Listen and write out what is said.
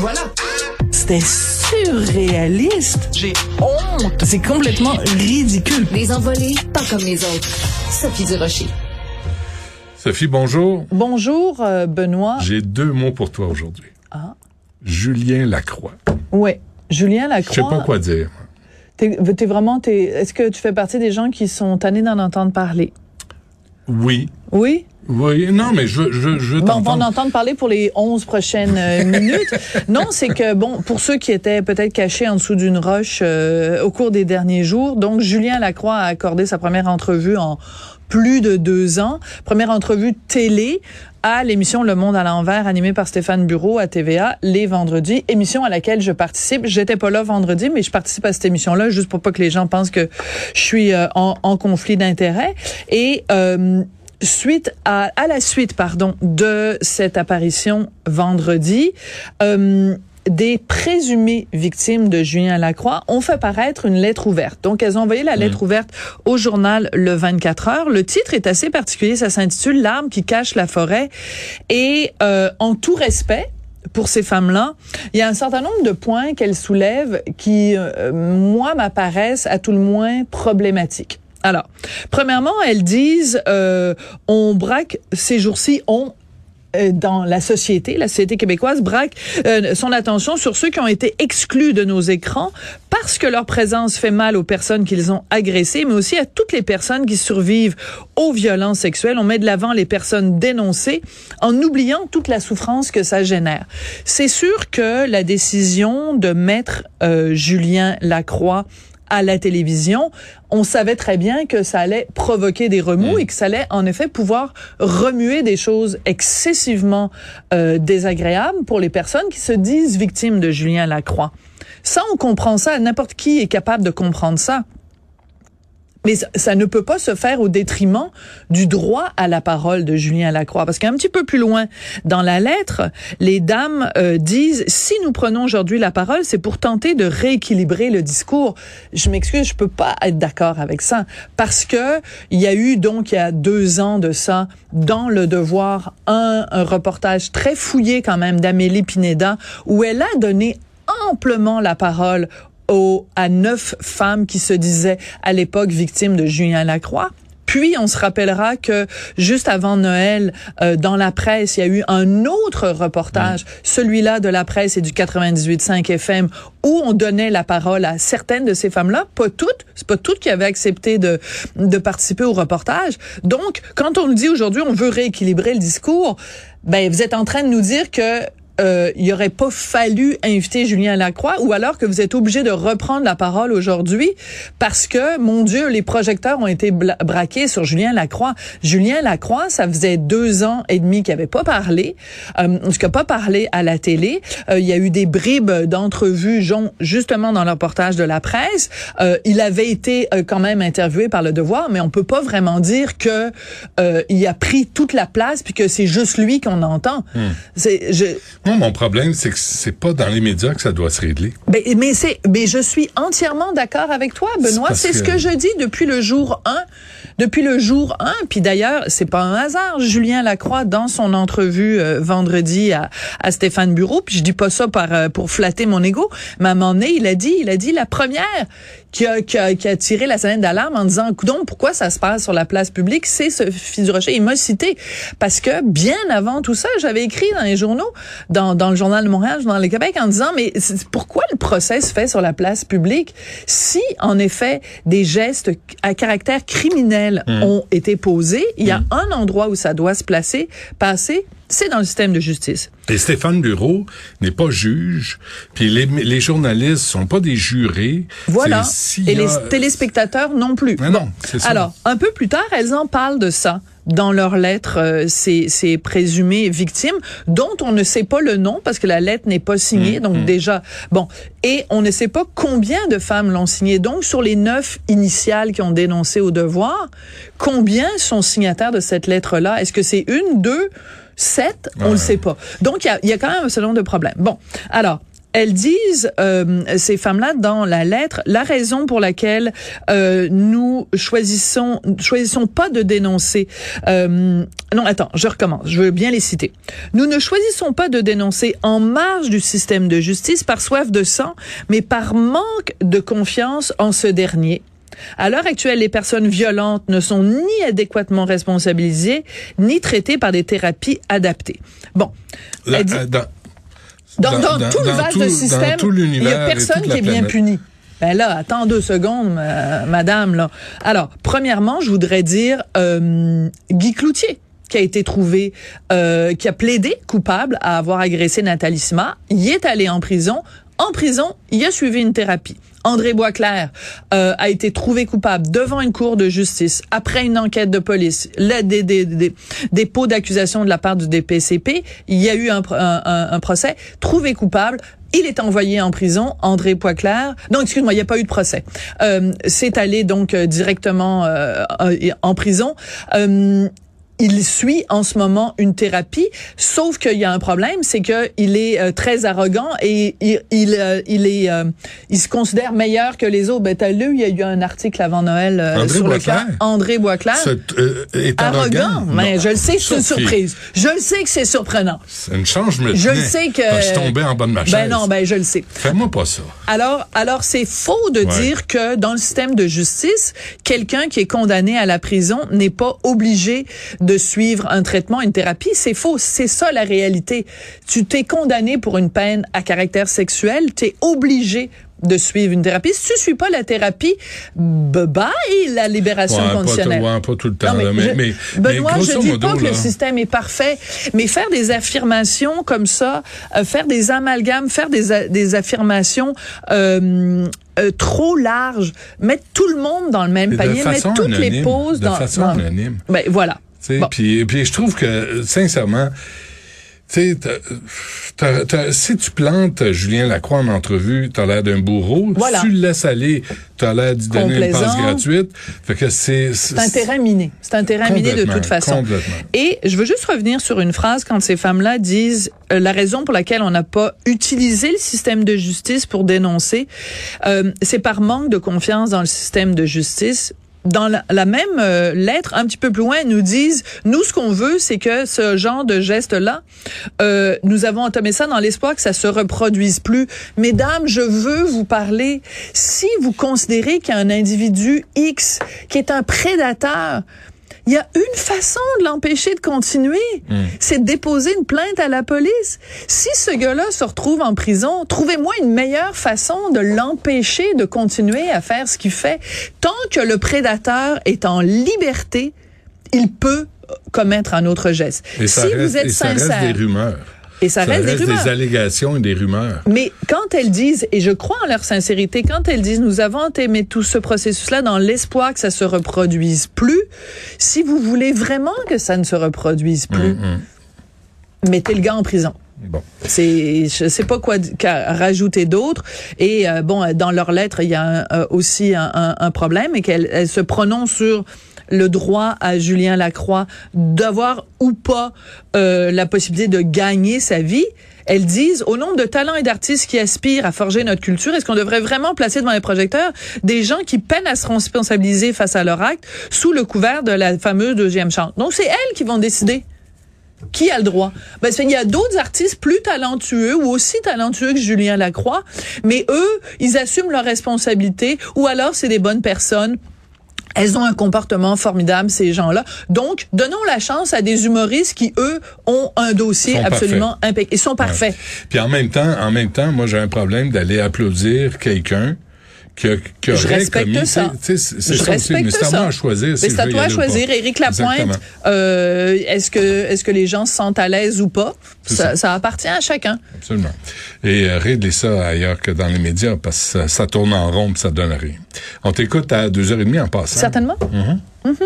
Voilà. C'était surréaliste. J'ai honte. C'est complètement ridicule. Les envolées, pas comme les autres. Sophie Durocher. Sophie, bonjour. Bonjour, euh, Benoît. J'ai deux mots pour toi aujourd'hui. Ah. Julien Lacroix. Ouais. Julien Je Lacroix. sais pas quoi dire. T'es, t'es vraiment, t'es, est-ce que tu fais partie des gens qui sont tannés d'en entendre parler? Oui. Oui? Oui. Non, mais je, je, je Bon, on va en entendre parler pour les 11 prochaines euh, minutes. Non, c'est que, bon, pour ceux qui étaient peut-être cachés en dessous d'une roche euh, au cours des derniers jours, donc Julien Lacroix a accordé sa première entrevue en plus de deux ans. Première entrevue télé à l'émission Le Monde à l'envers, animée par Stéphane Bureau à TVA, les vendredis. Émission à laquelle je participe. J'étais pas là vendredi, mais je participe à cette émission-là juste pour pas que les gens pensent que je suis euh, en, en conflit d'intérêts. Et euh, suite à, à la suite, pardon, de cette apparition vendredi, euh, des présumées victimes de Julien Lacroix ont fait paraître une lettre ouverte. Donc, elles ont envoyé la lettre ouverte au journal Le 24 heures. Le titre est assez particulier. Ça s'intitule L'arme qui cache la forêt. Et euh, en tout respect, pour ces femmes-là, il y a un certain nombre de points qu'elles soulèvent qui, euh, moi, m'apparaissent à tout le moins problématiques. Alors, premièrement, elles disent, euh, on braque ces jours-ci, on euh, dans la société, la société québécoise braque euh, son attention sur ceux qui ont été exclus de nos écrans parce que leur présence fait mal aux personnes qu'ils ont agressées, mais aussi à toutes les personnes qui survivent aux violences sexuelles. On met de l'avant les personnes dénoncées en oubliant toute la souffrance que ça génère. C'est sûr que la décision de mettre euh, Julien Lacroix à la télévision, on savait très bien que ça allait provoquer des remous et que ça allait en effet pouvoir remuer des choses excessivement euh, désagréables pour les personnes qui se disent victimes de Julien Lacroix. Ça, on comprend ça. N'importe qui est capable de comprendre ça. Mais ça, ne peut pas se faire au détriment du droit à la parole de Julien Lacroix. Parce qu'un petit peu plus loin dans la lettre, les dames euh, disent, si nous prenons aujourd'hui la parole, c'est pour tenter de rééquilibrer le discours. Je m'excuse, je peux pas être d'accord avec ça. Parce que il y a eu, donc, il y a deux ans de ça, dans Le Devoir, un, un reportage très fouillé quand même d'Amélie Pineda, où elle a donné amplement la parole aux, à neuf femmes qui se disaient à l'époque victimes de Julien Lacroix. Puis on se rappellera que juste avant Noël, euh, dans la presse, il y a eu un autre reportage, celui-là de la presse et du 98.5 FM, où on donnait la parole à certaines de ces femmes-là, pas toutes, c'est pas toutes qui avaient accepté de, de participer au reportage. Donc, quand on nous dit aujourd'hui on veut rééquilibrer le discours, ben vous êtes en train de nous dire que euh, il aurait pas fallu inviter Julien Lacroix ou alors que vous êtes obligé de reprendre la parole aujourd'hui parce que, mon Dieu, les projecteurs ont été braqués sur Julien Lacroix. Julien Lacroix, ça faisait deux ans et demi qu'il avait pas parlé, euh, en tout cas pas parlé à la télé. Euh, il y a eu des bribes d'entrevues, justement dans le reportage de la presse. Euh, il avait été euh, quand même interviewé par Le Devoir, mais on peut pas vraiment dire que euh, il a pris toute la place puis que c'est juste lui qu'on entend. C'est je Moi, mon problème, c'est que c'est pas dans les médias que ça doit se régler. mais, mais c'est, mais je suis entièrement d'accord avec toi, Benoît. C'est ce que- que je dis depuis le jour 1. Depuis le jour 1. Puis d'ailleurs, c'est pas un hasard. Julien Lacroix, dans son entrevue euh, vendredi à, à Stéphane Bureau, puis je dis pas ça par, euh, pour flatter mon ego, mais à un moment donné, il a dit, il a dit la première qui a, qui a, qui a tiré la sonnette d'alarme en disant, coudon, pourquoi ça se passe sur la place publique, c'est Sophie Durocher. Il m'a cité. Parce que bien avant tout ça, j'avais écrit dans les journaux, dans, dans le Journal de Montréal, dans le Québec, en disant, mais pourquoi le procès se fait sur la place publique si, en effet, des gestes à caractère criminel ont été posés, il y a un endroit où ça doit se placer, passer, c'est dans le système de justice. Et Stéphane Bureau n'est pas juge, puis les, les journalistes sont pas des jurés. Voilà. Et a- les téléspectateurs non plus. Mais non, c'est ça. Alors, un peu plus tard, elles en parlent de ça dans leur lettre, euh, ces, ces présumées victimes, dont on ne sait pas le nom parce que la lettre n'est pas Mmh, signée. donc déjà, bon, et on ne sait pas combien de femmes l'ont signée. Donc, sur les neuf initiales qui ont dénoncé au devoir, combien sont signataires de cette lettre-là? Est-ce que c'est une, deux, sept? On Ouais. ne le sait pas. Donc, il y a, il y a quand même un certain nombre de problèmes. Bon, alors. Elles disent euh, ces femmes-là dans la lettre la raison pour laquelle euh, nous choisissons choisissons pas de dénoncer. Euh, non, attends, je recommence. Je veux bien les citer. Nous ne choisissons pas de dénoncer en marge du système de justice par soif de sang, mais par manque de confiance en ce dernier. À l'heure actuelle, les personnes violentes ne sont ni adéquatement responsabilisées, ni traitées par des thérapies adaptées. Bon. Dit- dans, dans, dans- dans tout dans le vaste tout- système, il y l'univers a personne qui est bien puni. Ben là, attends deux secondes, ma- madame. Là. Alors, premièrement, je voudrais dire euh, Guy Cloutier qui a été trouvé, euh, qui a plaidé coupable à avoir agressé Nathalie Sima. Il est allé en prison. En prison, il a suivi une thérapie. André Boisclair euh, a été trouvé coupable devant une cour de justice après une enquête de police, le des, des, des dépôts d'accusation de la part du DPCP. Il y a eu un, un, un- procès. Trouvé coupable, il est envoyé en prison, André Poiclair. Non, excuse-moi, il n'y a pas eu de procès. Euh, c'est allé donc euh, directement euh, en prison. Il suit en ce moment une thérapie, sauf qu'il y a un problème, c'est que il est euh, très arrogant et il il, euh, il est euh, il se considère meilleur que les autres. Ben t'as lu, il y a eu un article avant Noël André sur le Boisclair? cas André Boisclair. euh, est Arrogant, mais Non. je le sais c'est une surprise. Je le sais que c'est surprenant. C'est une chance, je me Je le sais que. Je tombé en bas de ma chaise. Ben non, ben je le sais. Fais-moi pas ça. Alors, alors c'est faux de Ouais. dire que dans le système de justice, quelqu'un qui est condamné à la prison n'est pas obligé de suivre un traitement, une thérapie. C'est faux. C'est ça la réalité. Tu t'es condamné pour une peine à caractère sexuel, tu es obligé de suivre une thérapie. Si tu suis pas la thérapie, bye bye la libération Ouais, pas, tout, conditionnelle. ouais, pas tout le temps. Non, mais, là, je- mais, mais, Benoît, mais je grosso dis modo, pas que là, le système est parfait, mais faire des affirmations comme ça, euh, faire des amalgames, faire des, affirmations euh, euh, trop larges, mettre tout le monde dans le même de panier, façon mettre toutes les pauses de dans... façon dans- anonyme. Ben, voilà. Bon. Puis, puis je trouve que, sincèrement, tu sais, t'as- t'as- t'as- si tu plantes Julien Lacroix en entrevue, t'as l'air d'un bourreau. Voilà. Tu le laisses aller, t'as l'air d'y donner une passe gratuite. Fait que c'est... C'est un terrain miné. C'est un terrain miné de toute façon. Et je veux juste revenir sur une phrase quand ces femmes-là disent euh, la raison pour laquelle on n'a pas utilisé le système de justice pour dénoncer, euh, c'est par manque de confiance dans le système de justice. Dans la, même euh, lettre, un petit peu plus loin, nous disent, nous, ce qu'on veut, c'est que ce genre de geste-là, euh, nous avons entamé ça dans l'espoir que ça se reproduise plus. Mesdames, je veux vous parler. Si vous considérez qu'il y a un individu X qui est un prédateur, il y a une façon de l'empêcher de continuer, c'est de déposer une plainte à la police. Si ce gars-là se retrouve en prison, trouvez-moi une meilleure façon de l'empêcher de continuer à faire ce qu'il fait. Tant que le prédateur est en liberté, il peut commettre un autre geste. Et ça, si reste, vous êtes et ça sincère, reste des rumeurs. Et ça, reste, des rumeurs. allégations et des rumeurs. Mais quand elles disent, et je crois en leur sincérité, quand elles disent nous avons entamé tout ce processus-là dans l'espoir que ça se reproduise plus, si vous voulez vraiment que ça ne se reproduise plus, Mm, mettez le gars en prison. Bon. C'est, je sais pas quoi rajouter d'autre. Et euh, bon, dans leur lettre, il y a un- euh, aussi un, un- un problème et qu'elle elle se prononce sur le droit à Julien Lacroix d'avoir ou pas euh, la possibilité de gagner sa vie. Elles disent, au nombre de talents et d'artistes qui aspirent à forger notre culture, est-ce qu'on devrait vraiment placer devant les projecteurs des gens qui peinent à se responsabiliser face à leur acte sous le couvert de la fameuse deuxième chance? Donc, c'est elles qui vont décider. Qui a le droit? Ben, il y a d'autres artistes plus talentueux ou aussi talentueux que Julien Lacroix, mais eux, ils assument leurs responsabilités ou alors c'est des bonnes personnes. Elles ont un comportement formidable, ces gens-là. Donc, donnons la chance à des humoristes qui, eux, ont un dossier absolument impeccable. Ils sont parfaits. Puis en même temps, en même temps, moi j'ai un problème d'aller applaudir quelqu'un Je respecte commis, ça. C'est ça aussi, mais c'est à moi à choisir. Mais c'est à toi à choisir. Éric Lapointe, euh, est-ce que, est-ce que les gens se sentent à l'aise ou pas? Ça, ça. ça appartient à chacun. Absolument. Et euh, ça ailleurs que dans les médias parce que ça, ça tourne en rond, puis ça donne rien. On t'écoute à deux heures et demie en passant. Certainement. Mhm. Mhm.